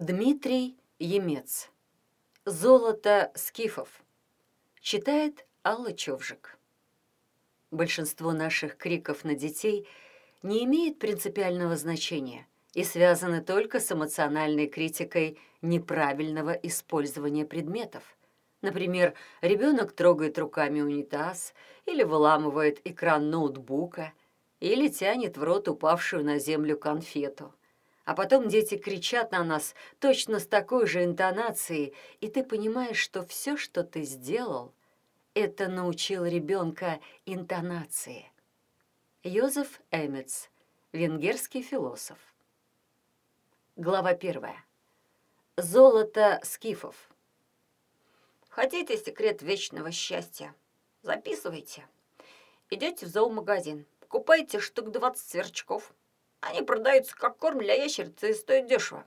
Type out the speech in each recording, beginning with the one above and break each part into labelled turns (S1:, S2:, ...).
S1: Дмитрий Емец. «Золото скифов». Читает Алла Човжик. Большинство наших криков на детей не имеет принципиального значения и связаны только с эмоциональной критикой неправильного использования предметов. Например, ребенок трогает руками унитаз или выламывает экран ноутбука или тянет в рот упавшую на землю конфету а потом дети кричат на нас точно с такой же интонацией, и ты понимаешь, что все, что ты сделал, это научил ребенка интонации. Йозеф Эмец, венгерский философ. Глава первая. Золото скифов.
S2: Хотите секрет вечного счастья? Записывайте. Идете в зоомагазин, покупаете штук 20 сверчков, они продаются как корм для ящерицы и стоят дешево.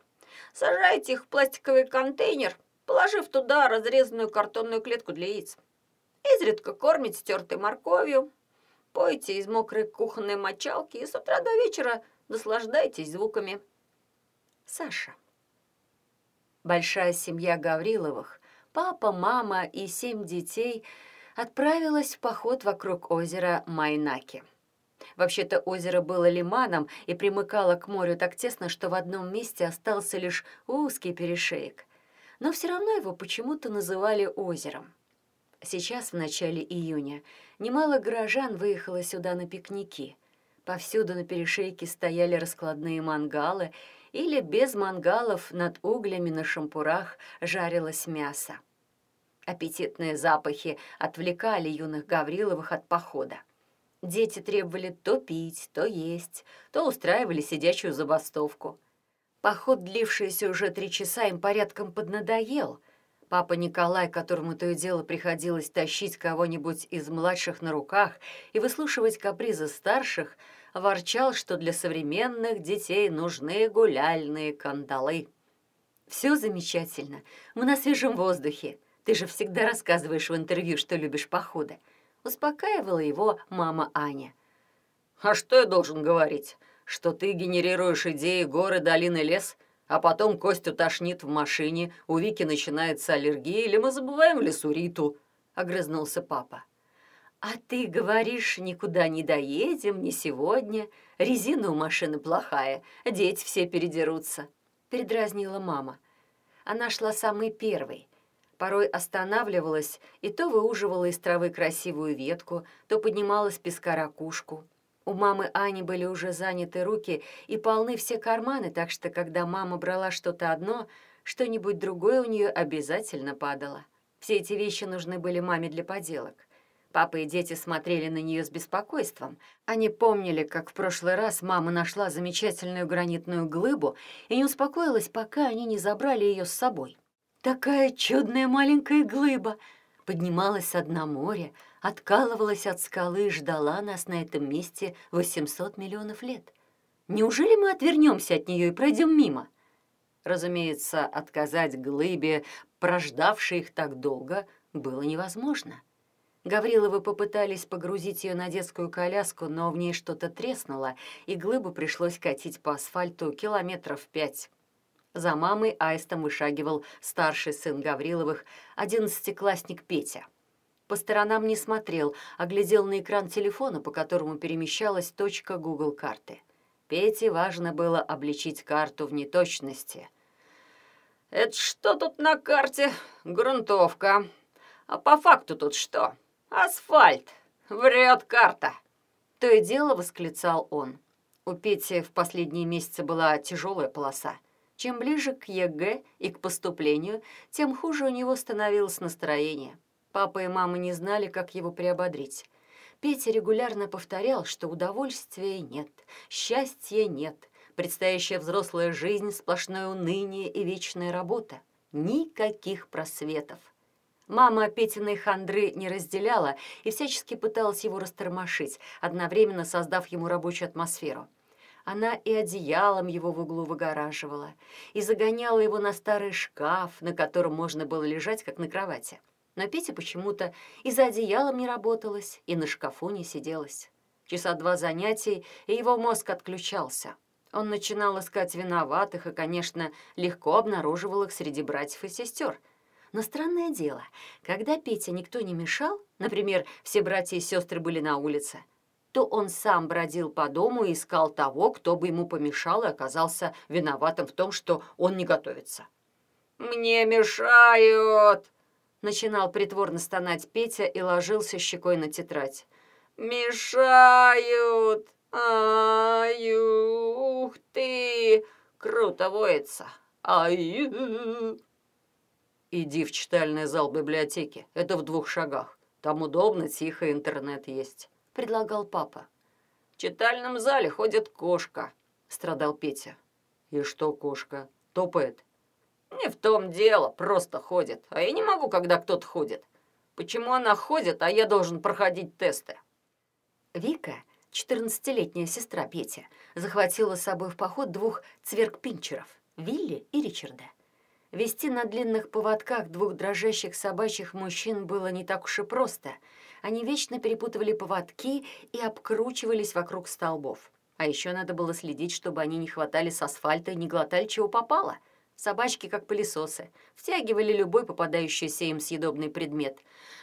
S2: Сажайте их в пластиковый контейнер, положив туда разрезанную картонную клетку для яиц. Изредка кормите стертой морковью, пойте из мокрой кухонной мочалки и с утра до вечера наслаждайтесь звуками.
S1: Саша. Большая семья Гавриловых, папа, мама и семь детей отправилась в поход вокруг озера Майнаки. Вообще-то озеро было лиманом и примыкало к морю так тесно, что в одном месте остался лишь узкий перешеек. Но все равно его почему-то называли озером. Сейчас, в начале июня, немало горожан выехало сюда на пикники. Повсюду на перешейке стояли раскладные мангалы, или без мангалов над углями на шампурах жарилось мясо. Аппетитные запахи отвлекали юных Гавриловых от похода. Дети требовали то пить, то есть, то устраивали сидячую забастовку. Поход, длившийся уже три часа, им порядком поднадоел. Папа Николай, которому то и дело приходилось тащить кого-нибудь из младших на руках и выслушивать капризы старших, ворчал, что для современных детей нужны гуляльные кандалы. «Все замечательно. Мы на свежем воздухе. Ты же всегда рассказываешь в интервью, что любишь походы. Успокаивала его мама Аня.
S3: «А что я должен говорить? Что ты генерируешь идеи горы, долины, лес, а потом Костю тошнит в машине, у Вики начинается аллергия, или мы забываем лесу Риту?» — огрызнулся папа.
S1: «А ты говоришь, никуда не доедем, не сегодня. Резина у машины плохая, дети все передерутся», — передразнила мама. Она шла самой первой, порой останавливалась и то выуживала из травы красивую ветку, то поднимала с песка ракушку. У мамы Ани были уже заняты руки и полны все карманы, так что когда мама брала что-то одно, что-нибудь другое у нее обязательно падало. Все эти вещи нужны были маме для поделок. Папа и дети смотрели на нее с беспокойством. Они помнили, как в прошлый раз мама нашла замечательную гранитную глыбу и не успокоилась, пока они не забрали ее с собой. Такая чудная маленькая глыба поднималась с дна моря, откалывалась от скалы и ждала нас на этом месте 800 миллионов лет. Неужели мы отвернемся от нее и пройдем мимо? Разумеется, отказать глыбе, прождавшей их так долго, было невозможно. Гавриловы попытались погрузить ее на детскую коляску, но в ней что-то треснуло, и глыбу пришлось катить по асфальту километров пять. За мамой аистом вышагивал старший сын Гавриловых, одиннадцатиклассник Петя. По сторонам не смотрел, а глядел на экран телефона, по которому перемещалась точка Google карты. Пете важно было обличить карту в неточности.
S3: «Это что тут на карте? Грунтовка. А по факту тут что? Асфальт. Врет карта!»
S1: То и дело восклицал он. У Пети в последние месяцы была тяжелая полоса. Чем ближе к ЕГЭ и к поступлению, тем хуже у него становилось настроение. Папа и мама не знали, как его приободрить. Петя регулярно повторял, что удовольствия нет, счастья нет, предстоящая взрослая жизнь — сплошное уныние и вечная работа. Никаких просветов. Мама Петиной хандры не разделяла и всячески пыталась его растормошить, одновременно создав ему рабочую атмосферу — она и одеялом его в углу выгораживала, и загоняла его на старый шкаф, на котором можно было лежать, как на кровати. Но Петя почему-то и за одеялом не работалась, и на шкафу не сиделась. Часа два занятий, и его мозг отключался. Он начинал искать виноватых и, конечно, легко обнаруживал их среди братьев и сестер. Но странное дело, когда Петя никто не мешал, например, все братья и сестры были на улице, то он сам бродил по дому и искал того, кто бы ему помешал и оказался виноватым в том, что он не готовится.
S2: «Мне мешают!»
S1: Начинал притворно стонать Петя и ложился щекой на тетрадь.
S2: «Мешают! Ай, ух ты! Круто воется! Ай!»
S3: «Иди в читальный зал библиотеки. Это в двух шагах. Там удобно, тихо, интернет есть», — предлагал папа.
S2: «В читальном зале ходит кошка», — страдал Петя.
S3: «И что кошка? Топает?»
S2: «Не в том дело, просто ходит. А я не могу, когда кто-то ходит. Почему она ходит, а я должен проходить тесты?»
S1: Вика, четырнадцатилетняя сестра Петя, захватила с собой в поход двух цверк-пинчеров — Вилли и Ричарда. Вести на длинных поводках двух дрожащих собачьих мужчин было не так уж и просто. Они вечно перепутывали поводки и обкручивались вокруг столбов. А еще надо было следить, чтобы они не хватали с асфальта и не глотали чего попало. Собачки, как пылесосы, втягивали любой попадающийся им съедобный предмет.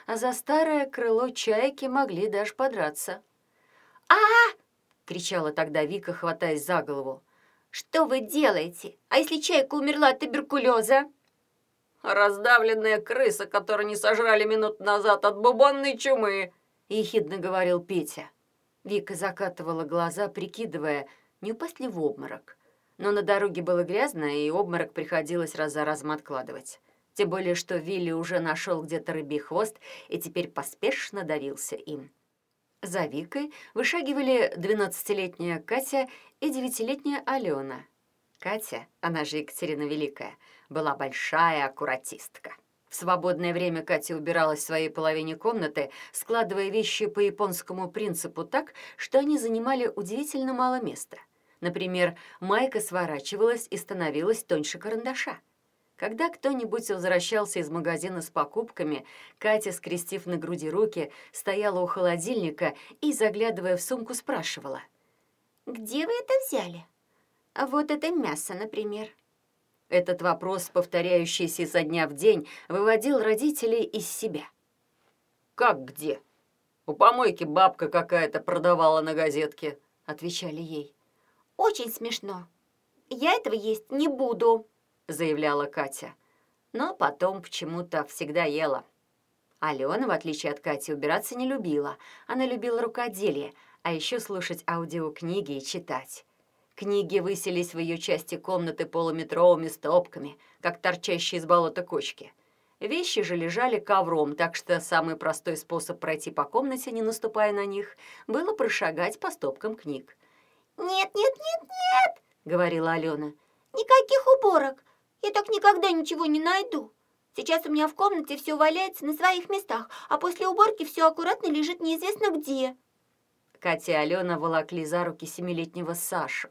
S1: А за старое крыло чайки могли даже подраться.
S4: а, -а, -а кричала тогда Вика, хватаясь за голову. «Что вы делаете? А если чайка умерла от туберкулеза?»
S2: «Раздавленная крыса, которую не сожрали минут назад от бубонной чумы», — ехидно говорил Петя.
S1: Вика закатывала глаза, прикидывая, не упасть ли в обморок. Но на дороге было грязно, и обморок приходилось раз за разом откладывать. Тем более, что Вилли уже нашел где-то рыбий хвост и теперь поспешно давился им. За Викой вышагивали двенадцатилетняя Катя и девятилетняя Алена. Катя, она же Екатерина Великая, была большая аккуратистка. В свободное время Катя убиралась в своей половине комнаты, складывая вещи по японскому принципу так, что они занимали удивительно мало места. Например, майка сворачивалась и становилась тоньше карандаша. Когда кто-нибудь возвращался из магазина с покупками, Катя, скрестив на груди руки, стояла у холодильника и, заглядывая в сумку, спрашивала.
S4: «Где вы это взяли? А вот это мясо, например».
S1: Этот вопрос, повторяющийся изо дня в день, выводил родителей из себя.
S2: «Как где? У помойки бабка какая-то продавала на газетке», — отвечали ей.
S4: «Очень смешно. Я этого есть не буду»,
S1: заявляла Катя. Но потом почему-то всегда ела. Алена, в отличие от Кати, убираться не любила. Она любила рукоделие, а еще слушать аудиокниги и читать. Книги высились в ее части комнаты полуметровыми стопками, как торчащие из болота кочки. Вещи же лежали ковром, так что самый простой способ пройти по комнате, не наступая на них, было прошагать по стопкам книг.
S4: «Нет, нет, нет, нет!»
S1: — говорила Алена.
S4: «Никаких уборок! Я так никогда ничего не найду. Сейчас у меня в комнате все валяется на своих местах, а после уборки все аккуратно лежит неизвестно где».
S1: Катя и Алена волокли за руки семилетнего Сашу,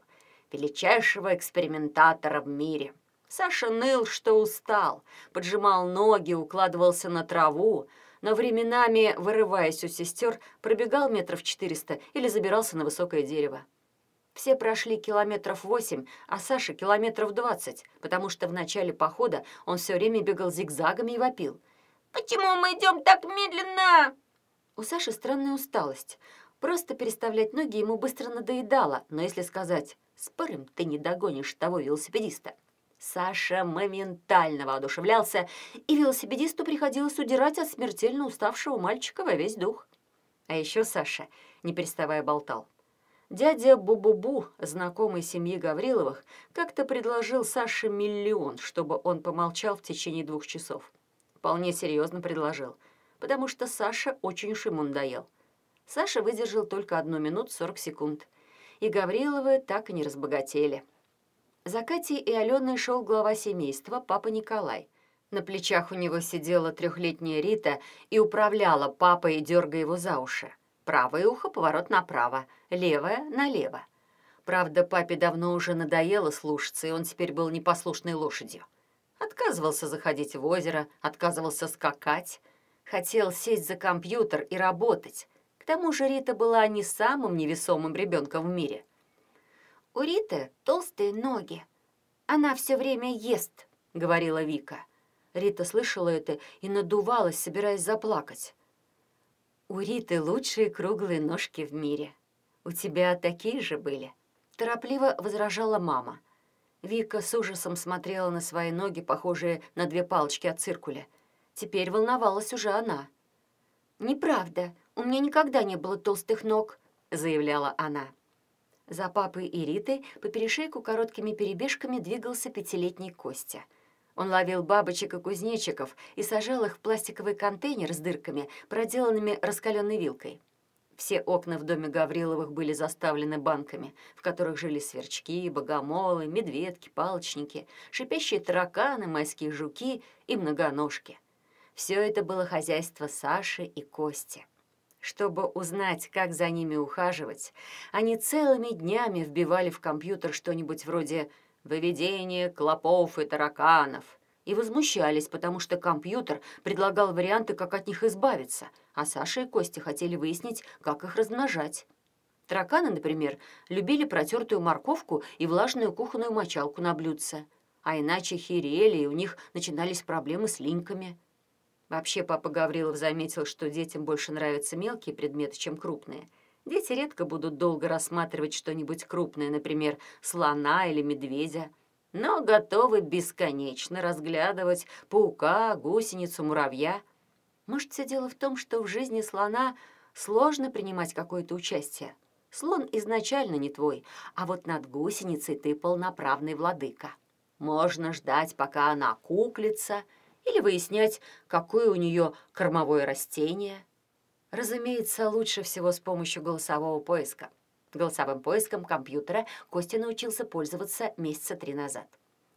S1: величайшего экспериментатора в мире. Саша ныл, что устал, поджимал ноги, укладывался на траву, но временами, вырываясь у сестер, пробегал метров четыреста или забирался на высокое дерево. Все прошли километров восемь, а Саша километров двадцать, потому что в начале похода он все время бегал зигзагами и вопил.
S4: «Почему мы идем так медленно?»
S1: У Саши странная усталость. Просто переставлять ноги ему быстро надоедало, но если сказать «спорим, ты не догонишь того велосипедиста», Саша моментально воодушевлялся, и велосипедисту приходилось удирать от смертельно уставшего мальчика во весь дух. А еще Саша, не переставая, болтал. Дядя Бу-Бу-Бу, знакомый семьи Гавриловых, как-то предложил Саше миллион, чтобы он помолчал в течение двух часов. Вполне серьезно предложил, потому что Саша очень уж ему надоел. Саша выдержал только одну минуту сорок секунд, и Гавриловы так и не разбогатели. За Катей и Аленой шел глава семейства, папа Николай. На плечах у него сидела трехлетняя Рита и управляла папой, дергая его за уши. Правое ухо — поворот направо, левое — налево. Правда, папе давно уже надоело слушаться, и он теперь был непослушной лошадью. Отказывался заходить в озеро, отказывался скакать. Хотел сесть за компьютер и работать. Тому же Рита была не самым невесомым ребенком в мире.
S4: У Риты толстые ноги. Она все время ест, говорила Вика.
S1: Рита слышала это и надувалась, собираясь заплакать. «У Риты лучшие круглые ножки в мире. У тебя такие же были?» Торопливо возражала мама. Вика с ужасом смотрела на свои ноги, похожие на две палочки от циркуля. Теперь волновалась уже она.
S4: «Неправда, у меня никогда не было толстых ног», — заявляла она.
S1: За папой и Ритой по перешейку короткими перебежками двигался пятилетний Костя. Он ловил бабочек и кузнечиков и сажал их в пластиковый контейнер с дырками, проделанными раскаленной вилкой. Все окна в доме Гавриловых были заставлены банками, в которых жили сверчки, богомолы, медведки, палочники, шипящие тараканы, майские жуки и многоножки. Все это было хозяйство Саши и Кости. Чтобы узнать, как за ними ухаживать, они целыми днями вбивали в компьютер что-нибудь вроде «выведение клопов и тараканов» и возмущались, потому что компьютер предлагал варианты, как от них избавиться, а Саша и Костя хотели выяснить, как их размножать. Тараканы, например, любили протертую морковку и влажную кухонную мочалку на блюдце, а иначе херели, и у них начинались проблемы с линьками – Вообще папа Гаврилов заметил, что детям больше нравятся мелкие предметы, чем крупные. Дети редко будут долго рассматривать что-нибудь крупное, например, слона или медведя, но готовы бесконечно разглядывать паука, гусеницу, муравья. Может, все дело в том, что в жизни слона сложно принимать какое-то участие. Слон изначально не твой, а вот над гусеницей ты полноправный владыка. Можно ждать, пока она куклится — или выяснять, какое у нее кормовое растение. Разумеется, лучше всего с помощью голосового поиска. Голосовым поиском компьютера Костя научился пользоваться месяца три назад.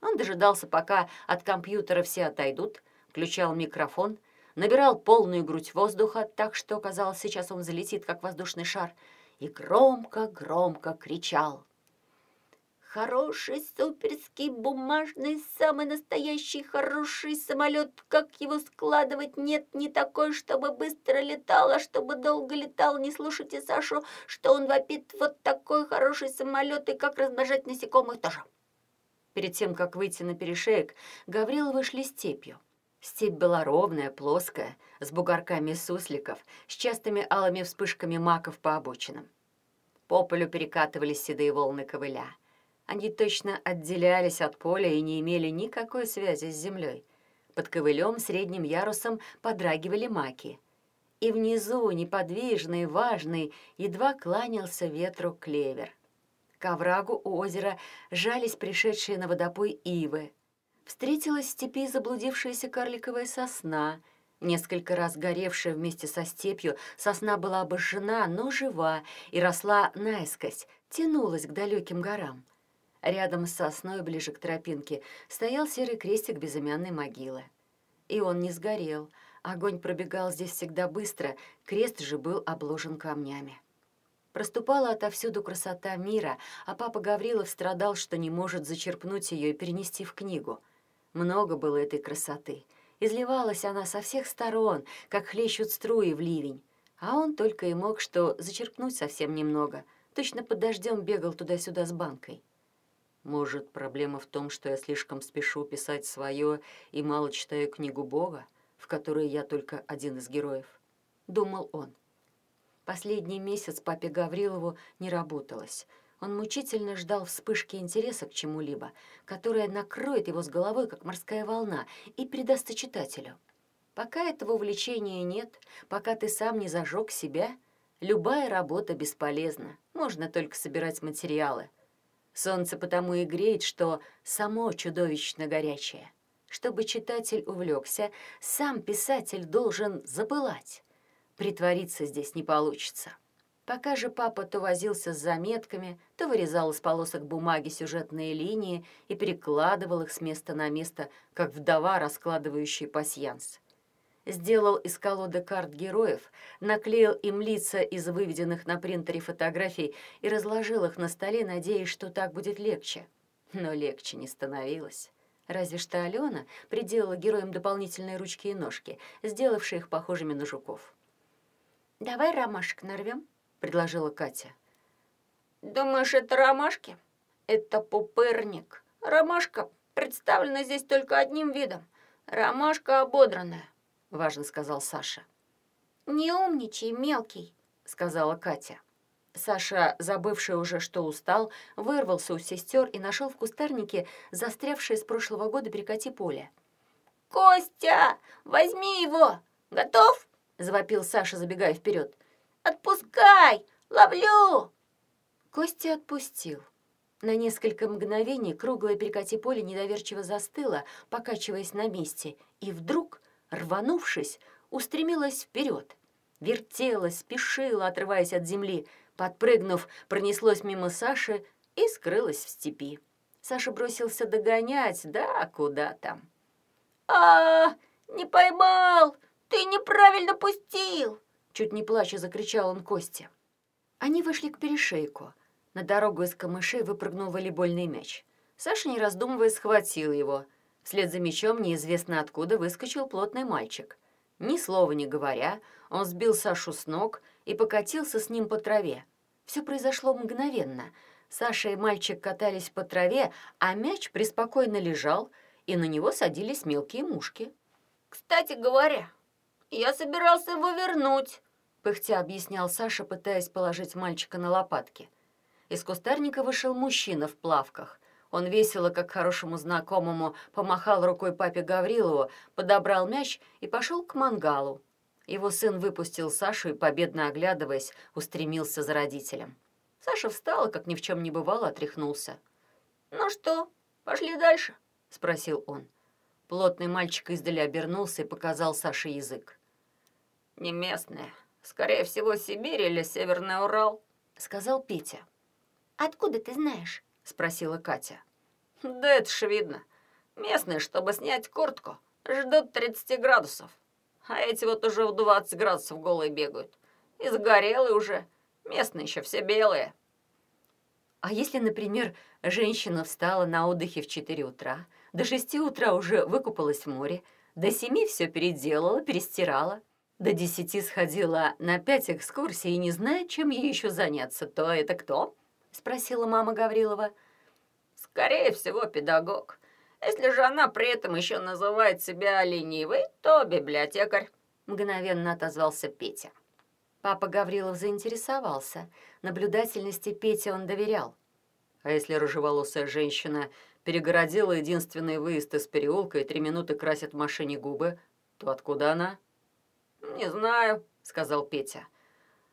S1: Он дожидался, пока от компьютера все отойдут, включал микрофон, набирал полную грудь воздуха, так что, казалось, сейчас он залетит, как воздушный шар, и громко-громко кричал.
S4: Хороший, суперский, бумажный, самый настоящий хороший самолет. Как его складывать? Нет, не такой, чтобы быстро летал, а чтобы долго летал. Не слушайте Сашу, что он вопит. Вот такой хороший самолет, и как размножать насекомых тоже.
S1: Перед тем, как выйти на перешеек, Гаврилы вышли степью. Степь была ровная, плоская, с бугорками сусликов, с частыми алыми вспышками маков по обочинам. По полю перекатывались седые волны ковыля. Они точно отделялись от поля и не имели никакой связи с землей. Под ковылем средним ярусом подрагивали маки. И внизу, неподвижный, важный, едва кланялся ветру клевер. К оврагу у озера жались пришедшие на водопой ивы. Встретилась в степи заблудившаяся карликовая сосна. Несколько раз горевшая вместе со степью, сосна была обожжена, но жива и росла наискось, тянулась к далеким горам. Рядом с сосной, ближе к тропинке, стоял серый крестик безымянной могилы. И он не сгорел. Огонь пробегал здесь всегда быстро, крест же был обложен камнями. Проступала отовсюду красота мира, а папа Гаврилов страдал, что не может зачерпнуть ее и перенести в книгу. Много было этой красоты. Изливалась она со всех сторон, как хлещут струи в ливень. А он только и мог что зачерпнуть совсем немного. Точно под дождем бегал туда-сюда с банкой. Может, проблема в том, что я слишком спешу писать свое и мало читаю книгу Бога, в которой я только один из героев? Думал он. Последний месяц папе Гаврилову не работалось. Он мучительно ждал вспышки интереса к чему-либо, которая накроет его с головой, как морская волна, и передастся читателю. Пока этого увлечения нет, пока ты сам не зажег себя, любая работа бесполезна. Можно только собирать материалы — Солнце потому и греет, что само чудовищно горячее. Чтобы читатель увлекся, сам писатель должен запылать. Притвориться здесь не получится. Пока же папа то возился с заметками, то вырезал из полосок бумаги сюжетные линии и перекладывал их с места на место, как вдова, раскладывающая пасьянс сделал из колоды карт героев, наклеил им лица из выведенных на принтере фотографий и разложил их на столе, надеясь, что так будет легче. Но легче не становилось. Разве что Алена приделала героям дополнительные ручки и ножки, сделавшие их похожими на жуков.
S4: «Давай ромашек нарвем», — предложила Катя.
S2: «Думаешь, это ромашки?» Это пупырник. Ромашка представлена здесь только одним видом. Ромашка ободранная, важно сказал Саша.
S4: «Не умничай, мелкий», —
S1: сказала Катя. Саша, забывший уже, что устал, вырвался у сестер и нашел в кустарнике застрявшее с прошлого года перекати поле.
S4: «Костя, возьми его! Готов?»
S1: — завопил Саша, забегая вперед.
S4: «Отпускай! Ловлю!»
S1: Костя отпустил. На несколько мгновений круглое перекати поле недоверчиво застыло, покачиваясь на месте, и вдруг, рванувшись, устремилась вперед. Вертелась, спешила, отрываясь от земли, подпрыгнув, пронеслось мимо Саши и скрылась в степи. Саша бросился догонять, да куда там.
S4: а, не поймал! Ты неправильно пустил!»
S1: Чуть не плача закричал он Косте. Они вышли к перешейку. На дорогу из камышей выпрыгнул волейбольный мяч. Саша, не раздумывая, схватил его. Вслед за мячом неизвестно откуда выскочил плотный мальчик. Ни слова не говоря, он сбил Сашу с ног и покатился с ним по траве. Все произошло мгновенно. Саша и мальчик катались по траве, а мяч преспокойно лежал, и на него садились мелкие мушки.
S2: «Кстати говоря, я собирался его вернуть», —
S1: пыхтя объяснял Саша, пытаясь положить мальчика на лопатки. Из кустарника вышел мужчина в плавках. Он весело, как хорошему знакомому, помахал рукой папе Гаврилову, подобрал мяч и пошел к мангалу. Его сын выпустил Сашу и, победно оглядываясь, устремился за родителем. Саша встал как ни в чем не бывало, отряхнулся.
S2: «Ну что, пошли дальше?»
S1: — спросил он. Плотный мальчик издали обернулся и показал Саше язык.
S2: «Не местная. Скорее всего, Сибирь или Северный Урал», —
S1: сказал Петя.
S4: «Откуда ты знаешь?»
S1: — спросила Катя.
S2: «Да это ж видно. Местные, чтобы снять куртку, ждут 30 градусов. А эти вот уже в 20 градусов голые бегают. И загорелые уже. Местные еще все белые».
S1: А если, например, женщина встала на отдыхе в 4 утра, до 6 утра уже выкупалась в море, до 7 все переделала, перестирала, до 10 сходила на 5 экскурсий и не знает, чем ей еще заняться, то это кто? — спросила мама Гаврилова.
S2: «Скорее всего, педагог. Если же она при этом еще называет себя ленивой, то библиотекарь», —
S1: мгновенно отозвался Петя. Папа Гаврилов заинтересовался. Наблюдательности Пете он доверял. А если рыжеволосая женщина перегородила единственный выезд из переулка и три минуты красит в машине губы, то откуда она?
S2: «Не знаю», — сказал Петя.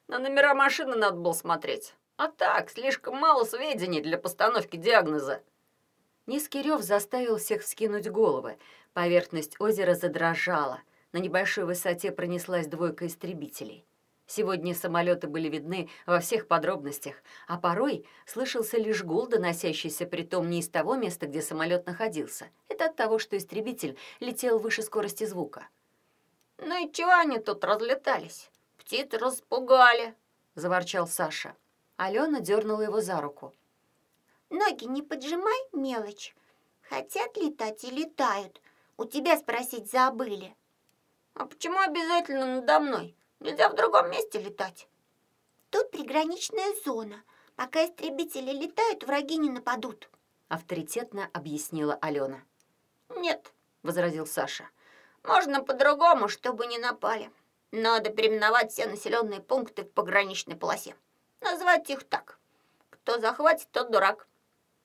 S2: «На номера машины надо было смотреть. А так, слишком мало сведений для постановки диагноза.
S1: Низкий рев заставил всех вскинуть головы. Поверхность озера задрожала. На небольшой высоте пронеслась двойка истребителей. Сегодня самолеты были видны во всех подробностях, а порой слышался лишь гул, доносящийся притом не из того места, где самолет находился. Это от того, что истребитель летел выше скорости звука.
S2: «Ну и чего они тут разлетались? Птицы распугали!» — заворчал Саша.
S1: Алена дернула его за руку.
S4: «Ноги не поджимай, мелочь. Хотят летать и летают. У тебя спросить забыли».
S2: «А почему обязательно надо мной? Нельзя в другом месте летать?»
S4: «Тут приграничная зона. Пока истребители летают, враги не нападут», —
S1: авторитетно объяснила Алена.
S2: «Нет», — возразил Саша. «Можно по-другому, чтобы не напали. Надо переименовать все населенные пункты в пограничной полосе. Назвать их так. Кто захватит, тот дурак.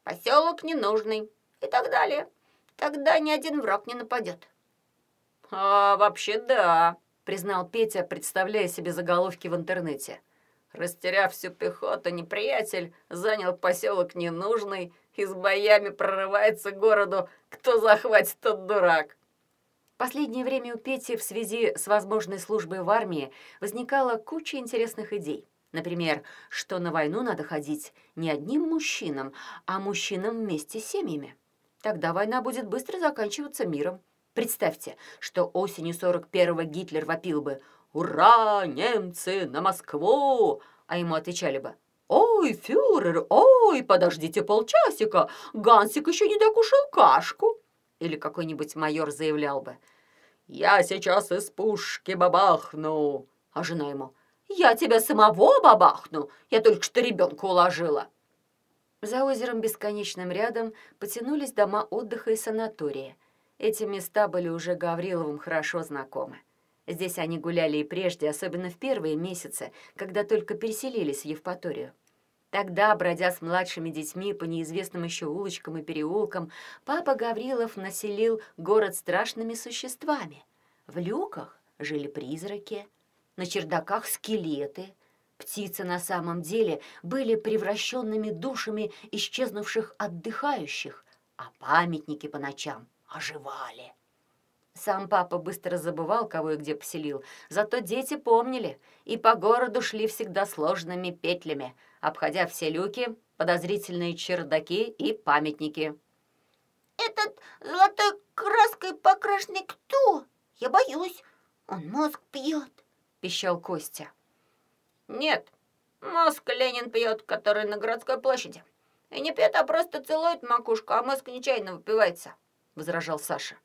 S2: Поселок ненужный и так далее. Тогда ни один враг не нападет.
S3: «А вообще да», — признал Петя, представляя себе заголовки в интернете. Растеряв всю пехоту, неприятель занял поселок ненужный и с боями прорывается к городу. Кто захватит, тот дурак.
S1: Последнее время у Пети в связи с возможной службой в армии возникала куча интересных идей. Например, что на войну надо ходить не одним мужчинам, а мужчинам вместе с семьями. Тогда война будет быстро заканчиваться миром. Представьте, что осенью 41-го Гитлер вопил бы «Ура, немцы, на Москву!» А ему отвечали бы «Ой, фюрер, ой, подождите полчасика, Гансик еще не докушал кашку!» Или какой-нибудь майор заявлял бы «Я сейчас из пушки бабахну!» А жена ему «Я тебя самого бабахну, я только что ребенка уложила». За озером бесконечным рядом потянулись дома отдыха и санатория. Эти места были уже Гавриловым хорошо знакомы. Здесь они гуляли и прежде, особенно в первые месяцы, когда только переселились в Евпаторию. Тогда, бродя с младшими детьми по неизвестным еще улочкам и переулкам, папа Гаврилов населил город страшными существами. В люках жили призраки, на чердаках скелеты. Птицы на самом деле были превращенными душами исчезнувших отдыхающих, а памятники по ночам оживали. Сам папа быстро забывал, кого и где поселил, зато дети помнили и по городу шли всегда сложными петлями, обходя все люки, подозрительные чердаки и памятники.
S4: «Этот золотой краской покрашенный кто? Я боюсь, он мозг пьет», —
S1: пищал Костя.
S2: «Нет, мозг Ленин пьет, который на городской площади. И не пьет, а просто целует макушку, а мозг нечаянно выпивается», — возражал Саша.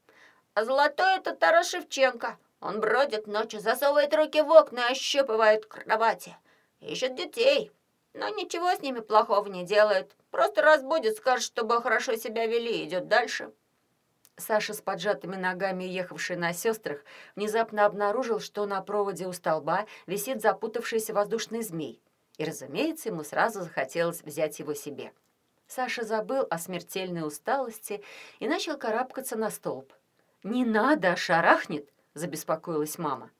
S2: А золотой это Тарас Шевченко. Он бродит ночью, засовывает руки в окна и ощупывает кровати. Ищет детей. Но ничего с ними плохого не делает. Просто разбудит, скажет, чтобы хорошо себя вели, и идет дальше.
S1: Саша с поджатыми ногами, ехавший на сестрах, внезапно обнаружил, что на проводе у столба висит запутавшийся воздушный змей. И, разумеется, ему сразу захотелось взять его себе. Саша забыл о смертельной усталости и начал карабкаться на столб. «Не надо, шарахнет!» — забеспокоилась мама.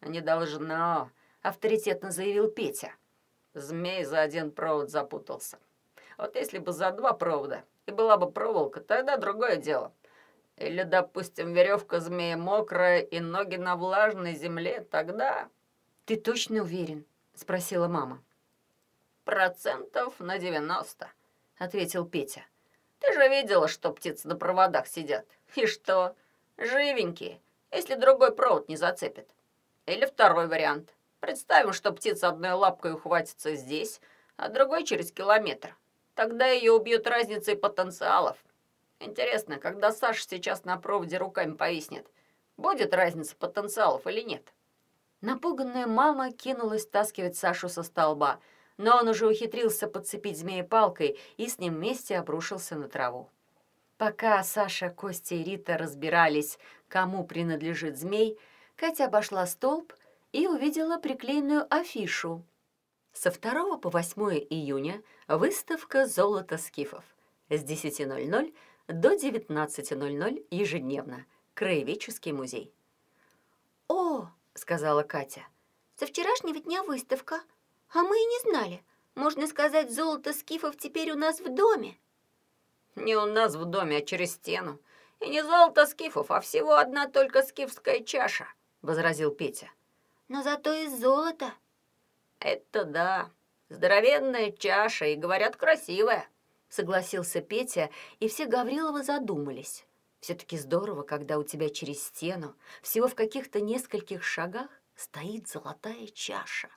S3: «Не должно», — авторитетно заявил Петя. Змей за один провод запутался. Вот если бы за два провода и была бы проволока, тогда другое дело. Или, допустим, веревка змея мокрая и ноги на влажной земле, тогда...
S1: «Ты точно уверен?» — спросила мама.
S3: «Процентов на девяносто», — ответил Петя. «Ты же видела, что птицы на проводах сидят. И что? Живенькие, если другой провод не зацепит. Или второй вариант. Представим, что птица одной лапкой ухватится здесь, а другой через километр. Тогда ее убьют разницей потенциалов. Интересно, когда Саша сейчас на проводе руками повиснет, будет разница потенциалов или нет?
S1: Напуганная мама кинулась таскивать Сашу со столба, но он уже ухитрился подцепить змея палкой и с ним вместе обрушился на траву. Пока Саша, Костя и Рита разбирались, кому принадлежит змей, Катя обошла столб и увидела приклеенную афишу. Со 2 по 8 июня выставка «Золото скифов» с 10.00 до 19.00 ежедневно. Краеведческий музей.
S4: «О!» — сказала Катя. «Со вчерашнего дня выставка, а мы и не знали. Можно сказать, золото скифов теперь у нас в доме».
S2: Не у нас в доме, а через стену. И не золото скифов, а всего одна только скифская чаша», — возразил Петя.
S4: «Но зато и золото».
S2: «Это да. Здоровенная чаша и, говорят, красивая», —
S1: согласился Петя, и все Гавриловы задумались. Все-таки здорово, когда у тебя через стену, всего в каких-то нескольких шагах, стоит золотая чаша.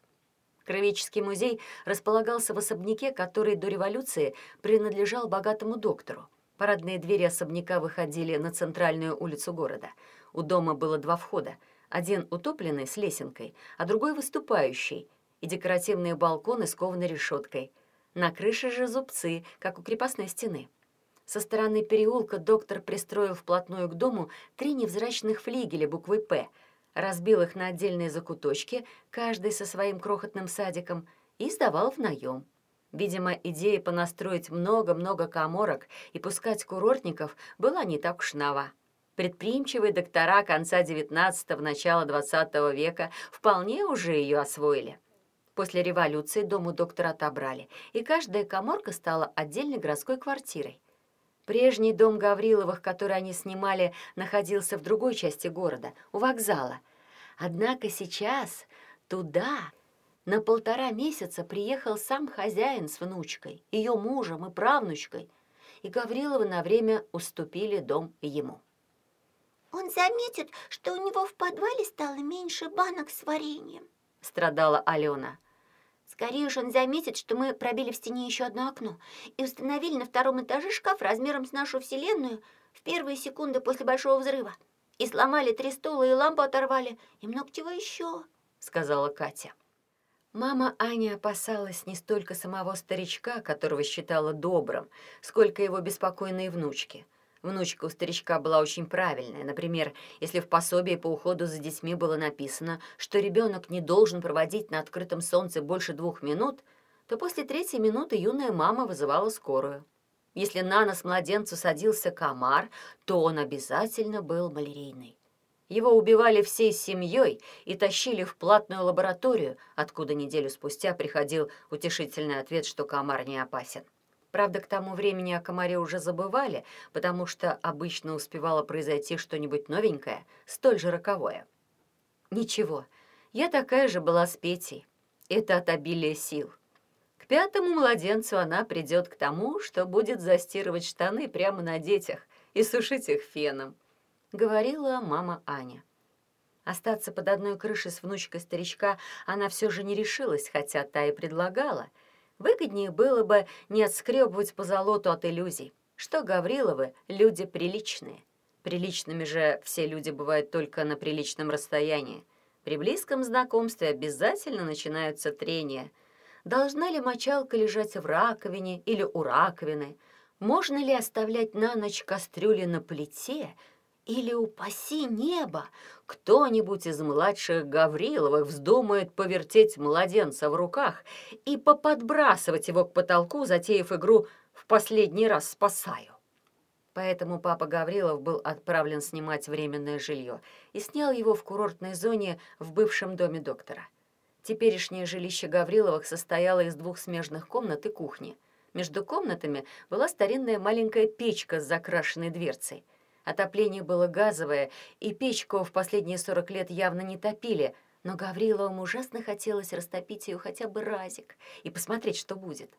S1: Кровеческий музей располагался в особняке, который до революции принадлежал богатому доктору. Парадные двери особняка выходили на центральную улицу города. У дома было два входа. Один утопленный с лесенкой, а другой выступающий, и декоративные балконы скованы решеткой. На крыше же зубцы, как у крепостной стены. Со стороны переулка доктор пристроил вплотную к дому три невзрачных флигеля буквы «П», разбил их на отдельные закуточки, каждый со своим крохотным садиком, и сдавал в наем. Видимо, идея понастроить много-много коморок и пускать курортников была не так уж нова. Предприимчивые доктора конца XIX – начала XX века вполне уже ее освоили. После революции дом у доктора отобрали, и каждая коморка стала отдельной городской квартирой. Прежний дом Гавриловых, который они снимали, находился в другой части города, у вокзала. Однако сейчас туда на полтора месяца приехал сам хозяин с внучкой, ее мужем и правнучкой, и Гавриловы на время уступили дом ему.
S4: «Он заметит, что у него в подвале стало меньше банок с вареньем», —
S1: страдала Алена.
S4: Скорее уж он заметит, что мы пробили в стене еще одно окно и установили на втором этаже шкаф размером с нашу Вселенную в первые секунды после Большого взрыва. И сломали три стула, и лампу оторвали, и много чего еще», —
S1: сказала Катя. Мама Аня опасалась не столько самого старичка, которого считала добрым, сколько его беспокойной внучки. Внучка у старичка была очень правильная. Например, если в пособии по уходу за детьми было написано, что ребенок не должен проводить на открытом солнце больше двух минут, то после третьей минуты юная мама вызывала скорую. Если на нос младенцу садился комар, то он обязательно был малярийный. Его убивали всей семьей и тащили в платную лабораторию, откуда неделю спустя приходил утешительный ответ, что комар не опасен. Правда, к тому времени о комаре уже забывали, потому что обычно успевало произойти что-нибудь новенькое, столь же роковое. Ничего, я такая же была с Петей. Это от обилия сил. К пятому младенцу она придет к тому, что будет застирывать штаны прямо на детях и сушить их феном говорила мама Аня. Остаться под одной крышей с внучкой старичка она все же не решилась, хотя та и предлагала. Выгоднее было бы не отскребывать по золоту от иллюзий, что Гавриловы — люди приличные. Приличными же все люди бывают только на приличном расстоянии. При близком знакомстве обязательно начинаются трения. Должна ли мочалка лежать в раковине или у раковины? Можно ли оставлять на ночь кастрюли на плите — или, упаси небо, кто-нибудь из младших Гавриловых вздумает повертеть младенца в руках и поподбрасывать его к потолку, затеяв игру «в последний раз спасаю». Поэтому папа Гаврилов был отправлен снимать временное жилье и снял его в курортной зоне в бывшем доме доктора. Теперешнее жилище Гавриловых состояло из двух смежных комнат и кухни. Между комнатами была старинная маленькая печка с закрашенной дверцей – Отопление было газовое, и печку в последние сорок лет явно не топили, но Гавриловым ужасно хотелось растопить ее хотя бы разик и посмотреть, что будет.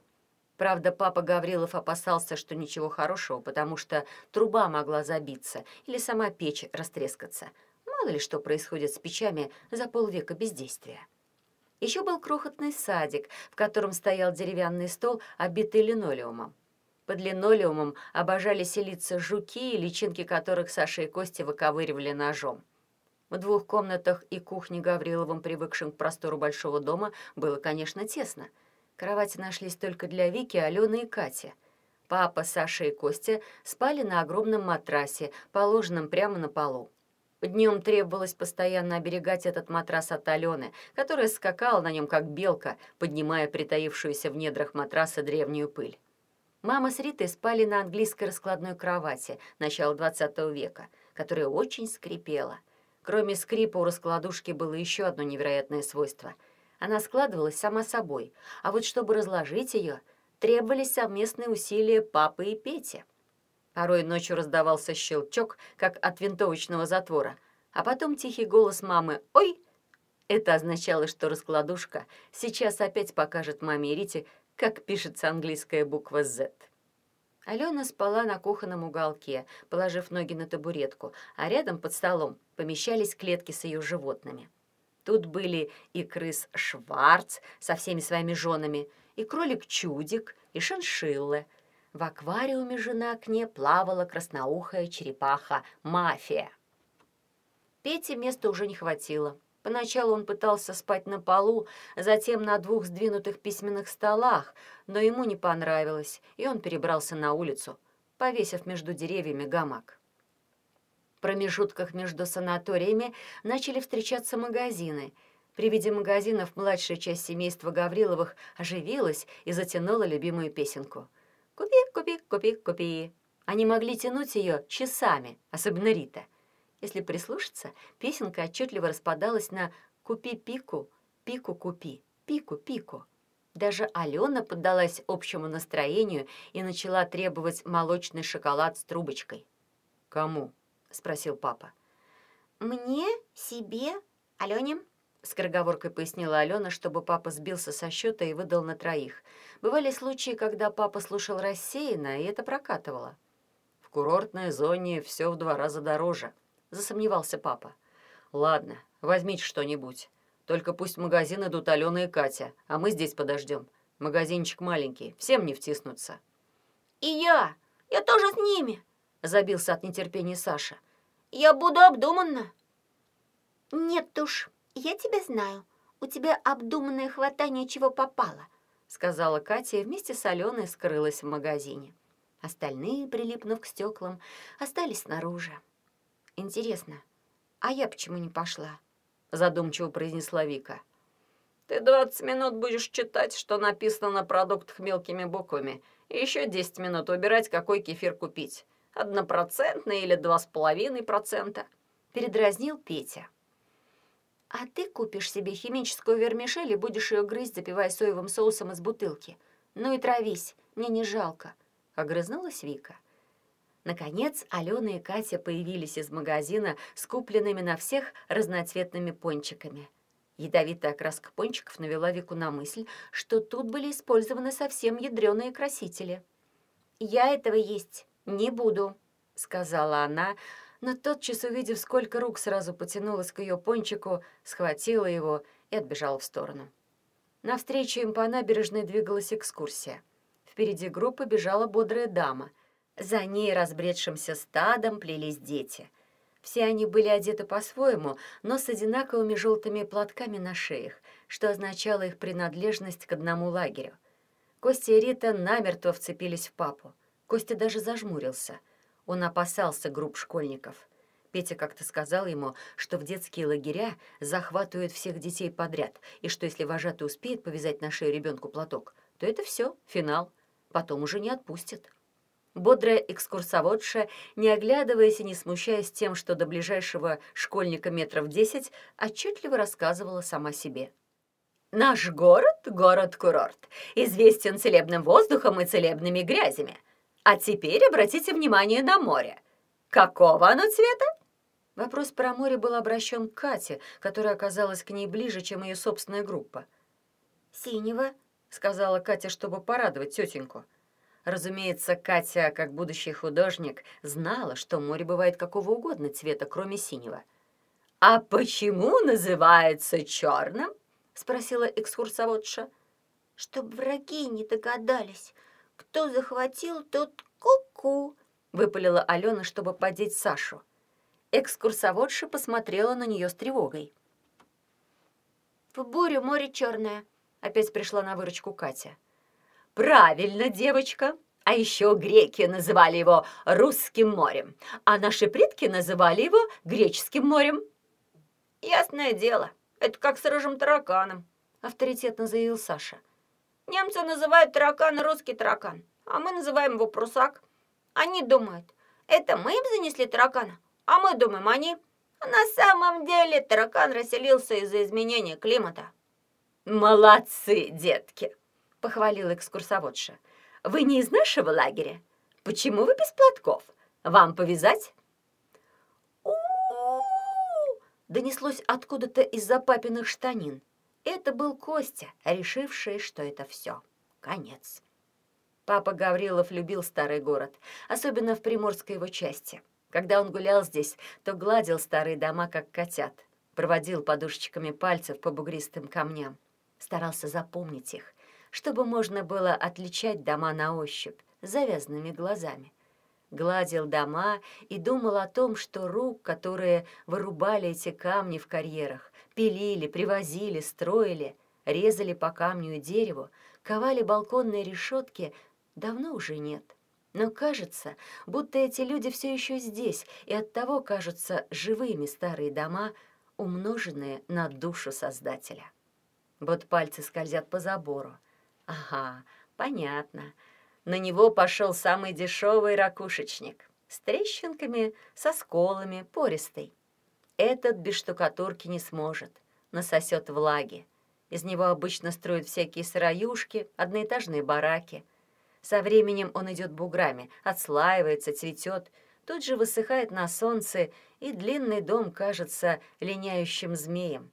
S1: Правда, папа Гаврилов опасался, что ничего хорошего, потому что труба могла забиться или сама печь растрескаться. Мало ли что происходит с печами за полвека бездействия. Еще был крохотный садик, в котором стоял деревянный стол, обитый линолеумом. Под линолеумом обожали селиться жуки, личинки которых Саша и Костя выковыривали ножом. В двух комнатах и кухне Гавриловым, привыкшим к простору большого дома, было, конечно, тесно. Кровати нашлись только для Вики, Алены и Кати. Папа, Саша и Костя спали на огромном матрасе, положенном прямо на полу. Днем требовалось постоянно оберегать этот матрас от Алены, которая скакала на нем, как белка, поднимая притаившуюся в недрах матраса древнюю пыль. Мама с Ритой спали на английской раскладной кровати начала XX века, которая очень скрипела. Кроме скрипа у раскладушки было еще одно невероятное свойство. Она складывалась сама собой, а вот чтобы разложить ее, требовались совместные усилия папы и Пети. Порой ночью раздавался щелчок, как от винтовочного затвора, а потом тихий голос мамы «Ой!». Это означало, что раскладушка сейчас опять покажет маме и Рите, как пишется английская буква «З». Алена спала на кухонном уголке, положив ноги на табуретку, а рядом под столом помещались клетки с ее животными. Тут были и крыс Шварц со всеми своими женами, и кролик Чудик, и шиншиллы. В аквариуме же на окне плавала красноухая черепаха Мафия. Пете места уже не хватило. Поначалу он пытался спать на полу, затем на двух сдвинутых письменных столах, но ему не понравилось, и он перебрался на улицу, повесив между деревьями гамак. В промежутках между санаториями начали встречаться магазины. При виде магазинов младшая часть семейства Гавриловых оживилась и затянула любимую песенку. «Купи, купи, купи, купи». Они могли тянуть ее часами, особенно Рита — если прислушаться, песенка отчетливо распадалась на «купи пику», «пику купи», «пику пику». Даже Алена поддалась общему настроению и начала требовать молочный шоколад с трубочкой. «Кому?» — спросил папа.
S4: «Мне, себе, Алене», — скороговоркой пояснила Алена, чтобы папа сбился со счета и выдал на троих. Бывали случаи, когда папа слушал рассеянно, и это прокатывало.
S3: «В курортной зоне все в два раза дороже», — засомневался папа. «Ладно, возьмите что-нибудь. Только пусть в магазин идут Алена и Катя, а мы здесь подождем. Магазинчик маленький, всем не втиснуться».
S4: «И я! Я тоже с ними!»
S1: — забился от нетерпения Саша.
S4: «Я буду обдуманно». «Нет уж, я тебя знаю. у тебя обдуманное хватание чего попало»,
S1: сказала Катя и вместе с Аленой скрылась в магазине. Остальные, прилипнув к стеклам, остались снаружи. «Интересно, а я почему не пошла?» задумчиво произнесла Вика.
S3: «Ты двадцать минут будешь читать, что написано на продуктах мелкими буквами, и еще десять минут выбирать, какой кефир купить. Однопроцентный или два с половиной процента?»
S1: Передразнил Петя. «А ты купишь себе химическую вермишель и будешь ее грызть, запивая соевым соусом из бутылки. Ну и травись, мне не жалко», — огрызнулась Вика. Наконец, Алена и Катя появились из магазина с купленными на всех разноцветными пончиками. Ядовитая окраска пончиков навела Вику на мысль, что тут были использованы совсем ядреные красители. «Я этого есть не буду», — сказала она, но тотчас, увидев, сколько рук сразу потянулось к ее пончику, схватила его и отбежала в сторону. Навстречу им по набережной двигалась экскурсия. Впереди группы бежала бодрая дама. За ней разбредшимся стадом плелись дети. Все они были одеты по-своему, но с одинаковыми желтыми платками на шеях, что означало их принадлежность к одному лагерю. Костя и Рита намертво вцепились в папу. Костя даже зажмурился. Он опасался групп школьников. Петя как-то сказал ему, что в детские лагеря захватывают всех детей подряд, и что если вожатый успеет повязать на шею ребенку платок, то это все, финал. Потом уже не отпустят. Бодрая экскурсоводша, не оглядываясь и не смущаясь тем, что до ближайшего школьника метров десять, отчетливо рассказывала сама себе. «Наш город — город-курорт, известен целебным воздухом и целебными грязями. А теперь обратите внимание на море. Какого оно цвета?» Вопрос про море был обращен к Кате, которая оказалась к ней ближе, чем ее собственная группа.
S4: «Синего», —
S1: сказала Катя, чтобы порадовать тетеньку. Разумеется, Катя, как будущий художник, знала, что море бывает какого угодно цвета, кроме синего. «А почему называется черным?» — спросила экскурсоводша.
S4: «Чтоб враги не догадались. Кто захватил, тот ку-ку», —
S1: выпалила Алена, чтобы подеть Сашу. Экскурсоводша посмотрела на нее с тревогой.
S4: «В бурю море черное», — опять пришла на выручку Катя.
S1: «Правильно, девочка. А еще греки называли его Русским морем, а наши предки называли его Греческим морем».
S2: «Ясное дело, это как с рыжим тараканом», —
S1: авторитетно заявил Саша.
S2: «Немцы называют таракан русский таракан, а мы называем его прусак. Они думают, это мы им занесли таракана, а мы думаем, они. А на самом деле таракан расселился из-за изменения климата».
S1: «Молодцы, детки!» — похвалила экскурсоводша. «Вы не из нашего лагеря? Почему вы без платков? Вам повязать?» донеслось откуда-то из-за папиных штанин. Это был Костя, решивший, что это все. Конец. Папа Гаврилов любил старый город, особенно в приморской его части. Когда он гулял здесь, то гладил старые дома, как котят, проводил подушечками пальцев по бугристым камням, старался запомнить их, чтобы можно было отличать дома на ощупь, завязанными глазами. Гладил дома и думал о том, что рук, которые вырубали эти камни в карьерах, пилили, привозили, строили, резали по камню и дереву, ковали балконные решетки, давно уже нет. Но кажется, будто эти люди все еще здесь, и оттого кажутся живыми старые дома, умноженные на душу Создателя. Вот пальцы скользят по забору, Ага, понятно. На него пошел самый дешевый ракушечник. С трещинками, со сколами, пористый. Этот без штукатурки не сможет. Насосет влаги. Из него обычно строят всякие сыроюшки, одноэтажные бараки. Со временем он идет буграми, отслаивается, цветет, тут же высыхает на солнце, и длинный дом кажется линяющим змеем.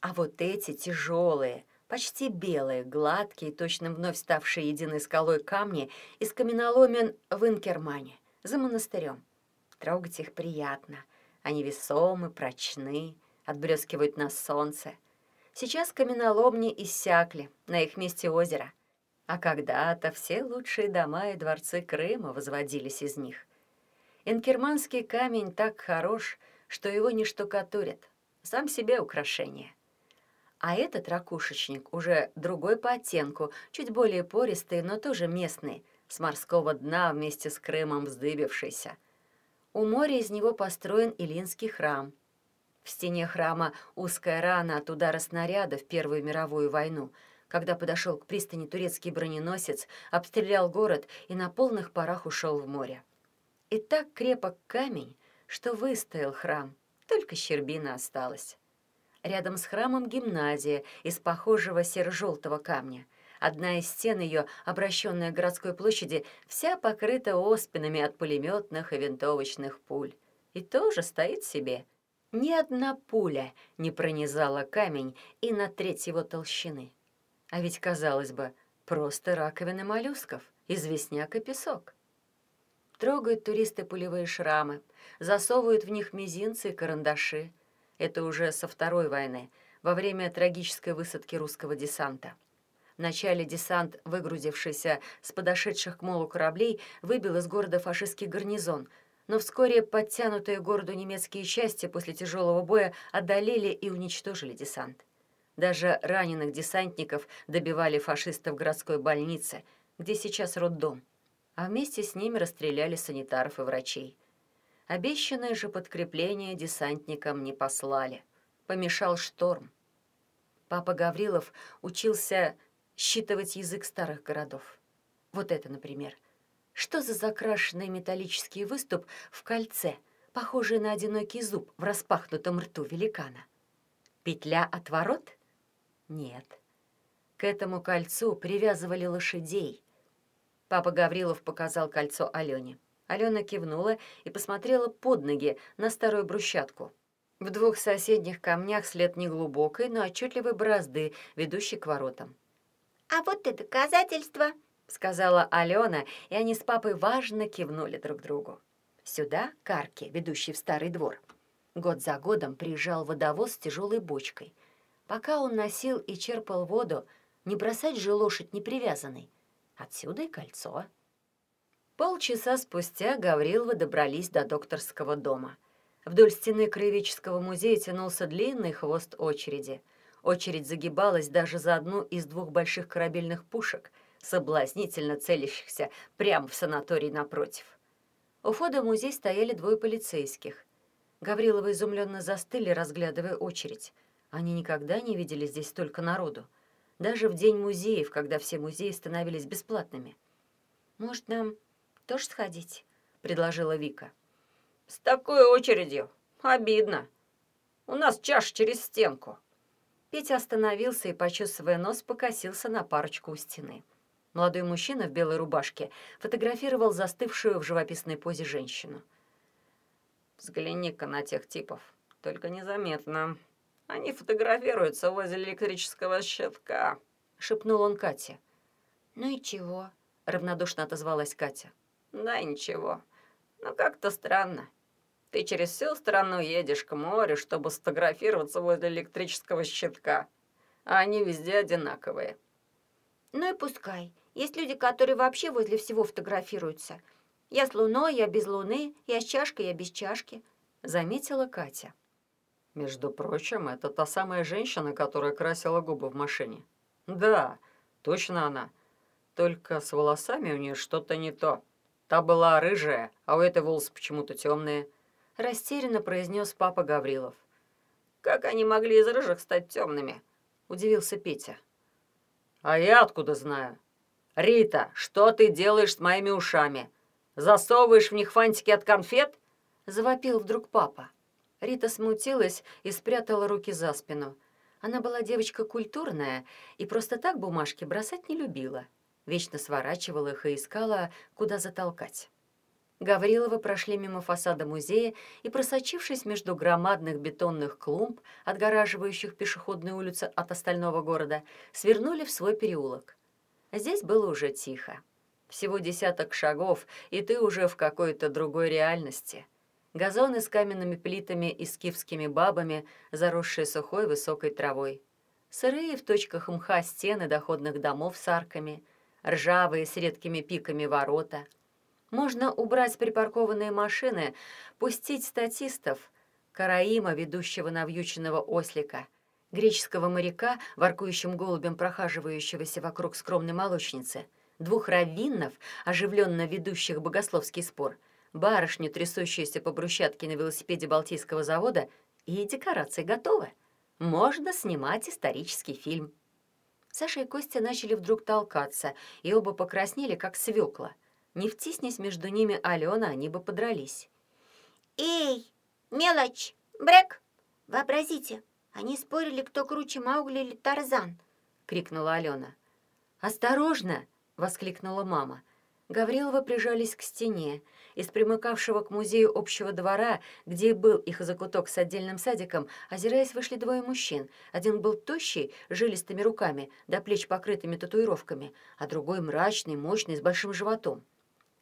S1: А вот эти тяжелые, почти белые, гладкие, точно вновь ставшие единой скалой камни из каменоломен в Инкермане, за монастырем. Трогать их приятно. Они весомы, прочны, отблескивают на солнце. Сейчас каменоломни иссякли, на их месте озеро. А когда-то все лучшие дома и дворцы Крыма возводились из них. Инкерманский камень так хорош, что его не штукатурят. Сам себе украшение — А этот ракушечник уже другой по оттенку, чуть более пористый, но тоже местный, с морского дна вместе с Крымом вздыбившийся. У моря из него построен Илинский храм. В стене храма узкая рана от удара снаряда в Первую мировую войну, когда подошел к пристани турецкий броненосец, обстрелял город и на полных парах ушел в море. И так крепок камень, что выстоял храм, только щербина осталась. Рядом с храмом гимназия из похожего серо-желтого камня. Одна из стен ее, обращенная к городской площади, вся покрыта оспинами от пулеметных и винтовочных пуль. И тоже стоит себе. Ни одна пуля не пронизала камень и на треть его толщины. А ведь, казалось бы, просто раковины моллюсков, известняк и песок. Трогают туристы пулевые шрамы, засовывают в них мизинцы и карандаши. Это уже со Второй войны, во время трагической высадки русского десанта. Вначале десант, выгрузившийся с подошедших к молу кораблей, выбил из города фашистский гарнизон, но вскоре подтянутые городу немецкие части после тяжелого боя одолели и уничтожили десант. Даже раненых десантников добивали фашисты в городской больнице, где сейчас роддом а вместе с ними расстреляли санитаров и врачей. Обещанное же подкрепление десантникам не послали. Помешал шторм. Папа Гаврилов учился считывать язык старых городов. Вот это, например. Что за закрашенный металлический выступ в кольце, похожий на одинокий зуб в распахнутом рту великана? Петля от ворот? Нет. К этому кольцу привязывали лошадей, Папа Гаврилов показал кольцо Алене. Алена кивнула и посмотрела под ноги на старую брусчатку. В двух соседних камнях след неглубокой, но отчетливой борозды, ведущей к воротам.
S4: «А вот и доказательство», —
S1: сказала Алена, и они с папой важно кивнули друг другу. Сюда, к арке, ведущей в старый двор. Год за годом приезжал водовоз с тяжелой бочкой. Пока он носил и черпал воду, не бросать же лошадь непривязанной. Отсюда и кольцо. Полчаса спустя Гавриловы добрались до докторского дома. Вдоль стены Краеведческого музея тянулся длинный хвост очереди. Очередь загибалась даже за одну из двух больших корабельных пушек, соблазнительно целящихся прямо в санаторий напротив. У входа в музей стояли двое полицейских. Гавриловы изумленно застыли, разглядывая очередь. Они никогда не видели здесь столько народу даже в день музеев, когда все музеи становились бесплатными. «Может, нам тоже сходить?» — предложила Вика.
S2: «С такой очередью? Обидно. У нас чаш через стенку».
S1: Петя остановился и, почесывая нос, покосился на парочку у стены. Молодой мужчина в белой рубашке фотографировал застывшую в живописной позе женщину.
S2: «Взгляни-ка на тех типов. Только незаметно», они фотографируются возле электрического щитка», — шепнул он Кате.
S1: «Ну и чего?» — равнодушно отозвалась Катя.
S2: «Да ничего. Но как-то странно. Ты через всю страну едешь к морю, чтобы сфотографироваться возле электрического щитка, а они везде одинаковые».
S4: «Ну и пускай. Есть люди, которые вообще возле всего фотографируются. Я с луной, я без луны, я с чашкой, я без чашки», —
S1: заметила Катя.
S3: Между прочим, это та самая женщина, которая красила губы в машине. Да, точно она. Только с волосами у нее что-то не то. Та была рыжая, а у этой волосы почему-то темные.
S1: Растерянно произнес папа Гаврилов.
S2: Как они могли из рыжих стать темными? Удивился Петя.
S3: А я откуда знаю? Рита, что ты делаешь с моими ушами? Засовываешь в них фантики от конфет?
S1: Завопил вдруг папа. Рита смутилась и спрятала руки за спину. Она была девочка культурная и просто так бумажки бросать не любила. Вечно сворачивала их и искала, куда затолкать. Гавриловы прошли мимо фасада музея и, просочившись между громадных бетонных клумб, отгораживающих пешеходную улицу от остального города, свернули в свой переулок. Здесь было уже тихо. Всего десяток шагов, и ты уже в какой-то другой реальности — газоны с каменными плитами и скифскими бабами, заросшие сухой высокой травой. Сырые в точках мха стены доходных домов с арками, ржавые с редкими пиками ворота. Можно убрать припаркованные машины, пустить статистов, караима, ведущего навьюченного ослика, греческого моряка, воркующим голубем прохаживающегося вокруг скромной молочницы, двух раввинов, оживленно ведущих богословский спор, барышню, трясущуюся по брусчатке на велосипеде Балтийского завода, и декорации готовы. Можно снимать исторический фильм. Саша и Костя начали вдруг толкаться, и оба покраснели, как свекла. Не втиснись между ними Алена, они бы подрались.
S4: «Эй, мелочь, брек! Вообразите, они спорили, кто круче, Маугли или Тарзан!»
S1: — крикнула Алена. «Осторожно!» — воскликнула мама. Гаврилова прижались к стене. Из примыкавшего к музею общего двора, где был их закуток с отдельным садиком, озираясь, вышли двое мужчин. Один был тощий, жилистыми руками, до плеч покрытыми татуировками, а другой мрачный, мощный, с большим животом.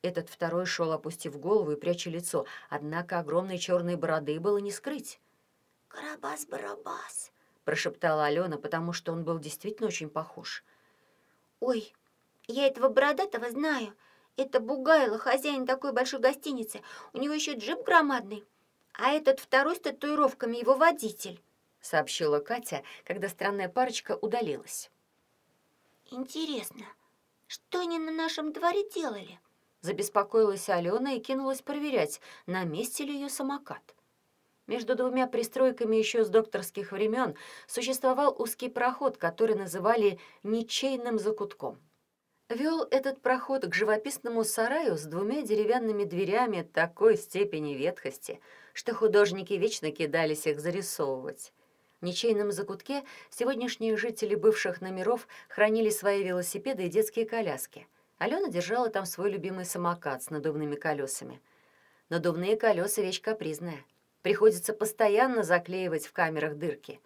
S1: Этот второй шел, опустив голову и пряча лицо, однако огромной черной бороды было не скрыть.
S4: «Карабас-барабас!»
S1: — прошептала Алена, потому что он был действительно очень похож.
S4: «Ой, я этого бородатого знаю. Это Бугайло, хозяин такой большой гостиницы. У него еще джип громадный. А этот второй с татуировками его водитель», —
S1: сообщила Катя, когда странная парочка удалилась.
S4: «Интересно, что они на нашем дворе делали?»
S1: Забеспокоилась Алена и кинулась проверять, на месте ли ее самокат. Между двумя пристройками еще с докторских времен существовал узкий проход, который называли «ничейным закутком». Вел этот проход к живописному сараю с двумя деревянными дверями такой степени ветхости, что художники вечно кидались их зарисовывать. В ничейном закутке сегодняшние жители бывших номеров хранили свои велосипеды и детские коляски. Алена держала там свой любимый самокат с надувными колесами. Надувные колеса — вещь капризная. Приходится постоянно заклеивать в камерах дырки.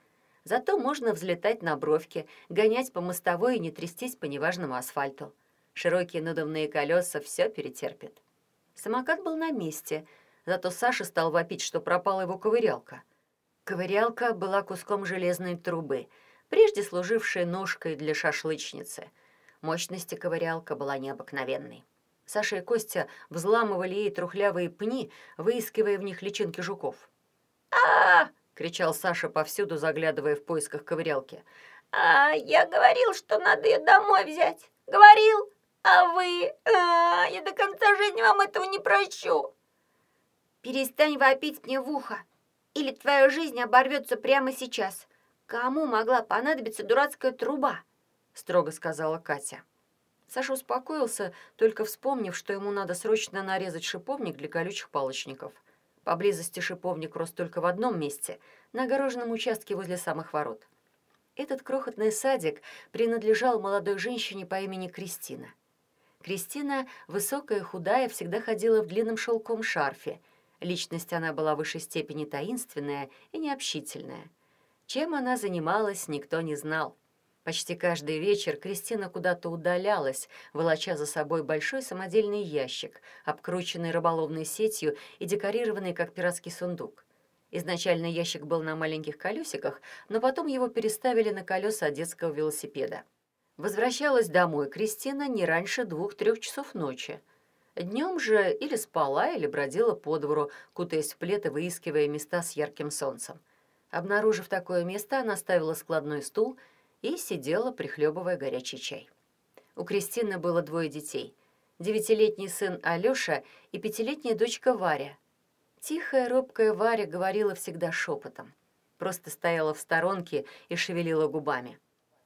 S1: Зато можно взлетать на бровке, гонять по мостовой и не трястись по неважному асфальту. Широкие надувные колеса все перетерпят. Самокат был на месте, зато Саша стал вопить, что пропала его ковырялка. Ковырялка была куском железной трубы, прежде служившей ножкой для шашлычницы. Мощности ковырялка была необыкновенной. Саша и Костя взламывали ей трухлявые пни, выискивая в них личинки жуков.
S2: а
S1: кричал Саша повсюду, заглядывая в поисках ковырялки.
S2: «А, я говорил, что надо ее домой взять. Говорил, а вы... А, я до конца жизни вам этого не прощу».
S4: «Перестань вопить мне в ухо, или твоя жизнь оборвется прямо сейчас. Кому могла понадобиться дурацкая труба?»
S1: строго сказала Катя. Саша успокоился, только вспомнив, что ему надо срочно нарезать шиповник для колючих палочников. Поблизости шиповник рос только в одном месте, на огороженном участке возле самых ворот. Этот крохотный садик принадлежал молодой женщине по имени Кристина. Кристина, высокая, худая, всегда ходила в длинном шелком шарфе. Личность она была в высшей степени таинственная и необщительная. Чем она занималась, никто не знал. Почти каждый вечер Кристина куда-то удалялась, волоча за собой большой самодельный ящик, обкрученный рыболовной сетью и декорированный как пиратский сундук. Изначально ящик был на маленьких колесиках, но потом его переставили на колеса детского велосипеда. Возвращалась домой Кристина не раньше двух-трех часов ночи. Днем же или спала, или бродила по двору, кутаясь в плед и выискивая места с ярким солнцем. Обнаружив такое место, она ставила складной стул — и сидела, прихлебывая горячий чай. У Кристины было двое детей. Девятилетний сын Алёша и пятилетняя дочка Варя. Тихая, робкая Варя говорила всегда шепотом. Просто стояла в сторонке и шевелила губами.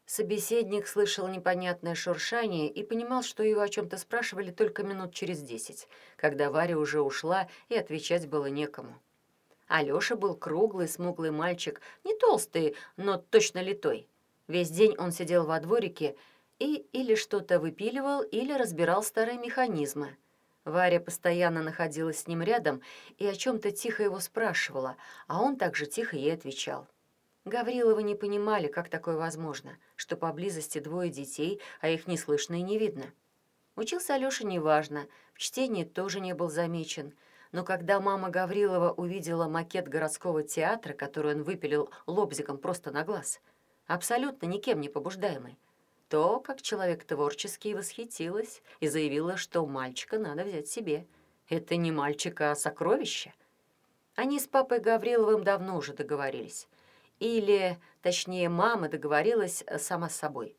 S1: Собеседник слышал непонятное шуршание и понимал, что его о чем-то спрашивали только минут через десять, когда Варя уже ушла и отвечать было некому. Алёша был круглый, смуглый мальчик, не толстый, но точно литой. Весь день он сидел во дворике и или что-то выпиливал, или разбирал старые механизмы. Варя постоянно находилась с ним рядом и о чем-то тихо его спрашивала, а он также тихо ей отвечал. Гавриловы не понимали, как такое возможно, что поблизости двое детей, а их не слышно и не видно. Учился Алёша неважно, в чтении тоже не был замечен, но когда мама Гаврилова увидела макет городского театра, который он выпилил лобзиком просто на глаз — абсолютно никем не побуждаемой, то, как человек творческий, восхитилась и заявила, что мальчика надо взять себе. Это не мальчика, а сокровище. Они с папой Гавриловым давно уже договорились. Или, точнее, мама договорилась э, сама с собой,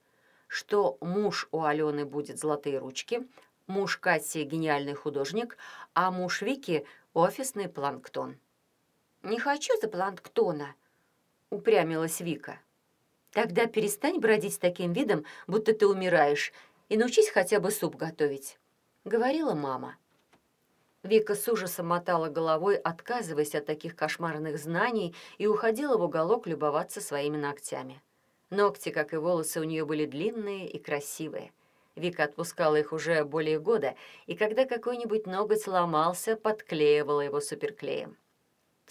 S1: что муж у Алены будет золотые ручки, муж Кати гениальный художник, а муж Вики — офисный планктон.
S4: «Не хочу за планктона», — упрямилась Вика.
S1: «Тогда перестань бродить с таким видом, будто ты умираешь, и научись хотя бы суп готовить», — говорила мама. Вика с ужасом мотала головой, отказываясь от таких кошмарных знаний, и уходила в уголок любоваться своими ногтями. Ногти, как и волосы, у нее были длинные и красивые. Вика отпускала их уже более года, и когда какой-нибудь ноготь сломался, подклеивала его суперклеем.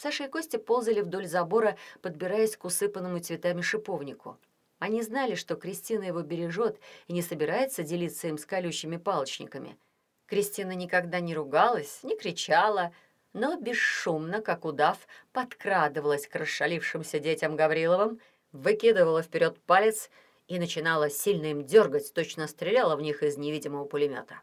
S1: Саша и Костя ползали вдоль забора, подбираясь к усыпанному цветами шиповнику. Они знали, что Кристина его бережет и не собирается делиться им с колючими палочниками — Кристина никогда не ругалась, не кричала, но бесшумно, как удав, подкрадывалась к расшалившимся детям Гавриловым, выкидывала вперед палец и начинала сильно им дергать, точно стреляла в них из невидимого пулемета.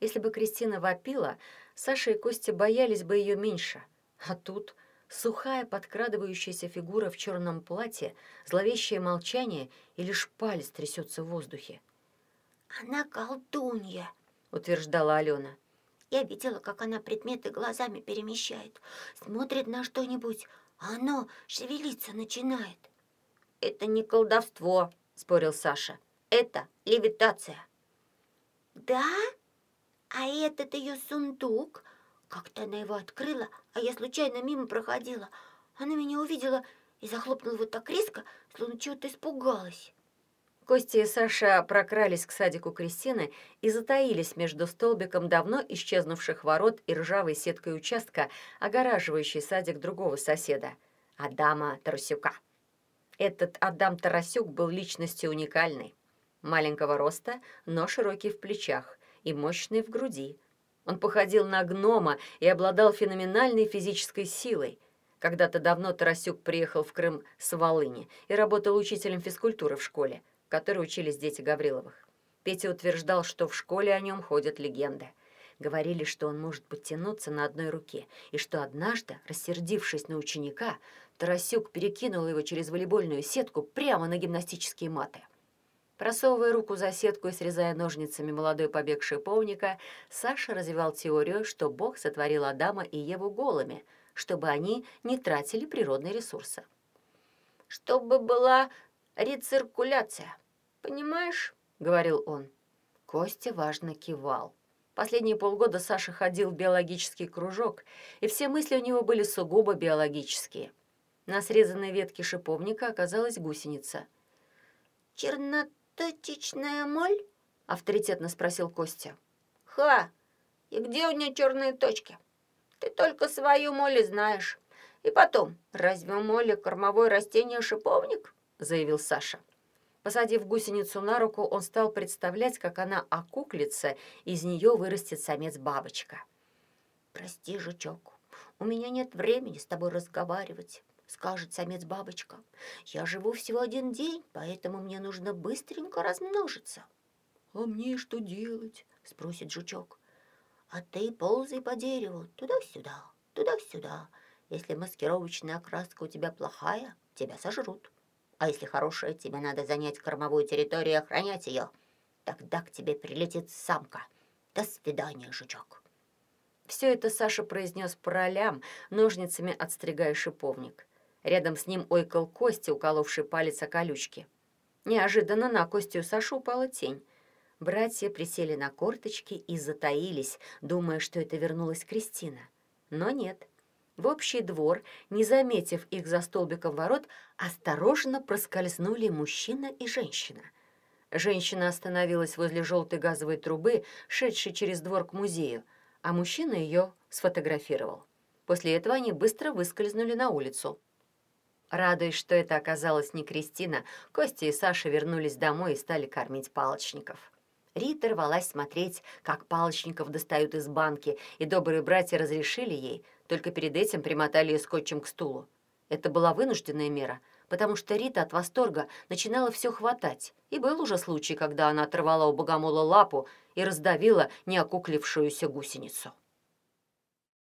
S1: Если бы Кристина вопила, Саша и Костя боялись бы ее меньше. А тут сухая подкрадывающаяся фигура в черном платье, зловещее молчание и лишь палец трясется в воздухе.
S4: «Она колдунья!»
S1: — утверждала Алена.
S4: «Я видела, как она предметы глазами перемещает. Смотрит на что-нибудь, а оно шевелиться начинает».
S2: «Это не колдовство», — спорил Саша. «Это левитация».
S4: «Да? А этот ее сундук? Как-то она его открыла, а я случайно мимо проходила. Она меня увидела и захлопнула вот так резко, словно чего-то испугалась».
S1: Костя и Саша прокрались к садику Кристины и затаились между столбиком давно исчезнувших ворот и ржавой сеткой участка, огораживающей садик другого соседа, Адама Тарасюка. Этот Адам Тарасюк был личностью уникальной. Маленького роста, но широкий в плечах и мощный в груди. Он походил на гнома и обладал феноменальной физической силой. Когда-то давно Тарасюк приехал в Крым с Волыни и работал учителем физкультуры в школе – которой учились дети Гавриловых. Петя утверждал, что в школе о нем ходят легенды. Говорили, что он может подтянуться на одной руке, и что однажды, рассердившись на ученика, Тарасюк перекинул его через волейбольную сетку прямо на гимнастические маты. Просовывая руку за сетку и срезая ножницами молодой побег шиповника, Саша развивал теорию, что Бог сотворил Адама и Еву голыми, чтобы они не тратили природные ресурсы.
S2: «Чтобы была рециркуляция. Понимаешь?» — говорил он.
S1: Костя важно кивал. Последние полгода Саша ходил в биологический кружок, и все мысли у него были сугубо биологические. На срезанной ветке шиповника оказалась гусеница.
S4: «Черноточечная моль?» — авторитетно спросил Костя.
S2: «Ха! И где у нее черные точки? Ты только свою моль знаешь. И потом, разве моль кормовое растение шиповник?» заявил Саша.
S1: Посадив гусеницу на руку, он стал представлять, как она окуклится, из нее вырастет самец-бабочка.
S4: «Прости, жучок, у меня нет времени с тобой разговаривать», — скажет самец-бабочка. «Я живу всего один день, поэтому мне нужно быстренько размножиться».
S1: «А мне что делать?»
S4: — спросит жучок. «А ты ползай по дереву туда-сюда, туда-сюда. Если маскировочная окраска у тебя плохая, тебя сожрут». А если хорошая, тебе надо занять кормовую территорию и охранять ее. Тогда к тебе прилетит самка. До свидания, жучок.
S1: Все это Саша произнес по ножницами отстригая шиповник. Рядом с ним ойкал Костя, уколовший палец о колючки. Неожиданно на Костю Сашу упала тень. Братья присели на корточки и затаились, думая, что это вернулась Кристина. Но нет. В общий двор, не заметив их за столбиком ворот, осторожно проскользнули мужчина и женщина. Женщина остановилась возле желтой газовой трубы, шедшей через двор к музею, а мужчина ее сфотографировал. После этого они быстро выскользнули на улицу. Радуясь, что это оказалась не Кристина, Костя и Саша вернулись домой и стали кормить палочников. Рита рвалась смотреть, как палочников достают из банки, и добрые братья разрешили ей, только перед этим примотали ее скотчем к стулу. Это была вынужденная мера, потому что Рита от восторга начинала все хватать, и был уже случай, когда она оторвала у богомола лапу и раздавила неокуклившуюся гусеницу.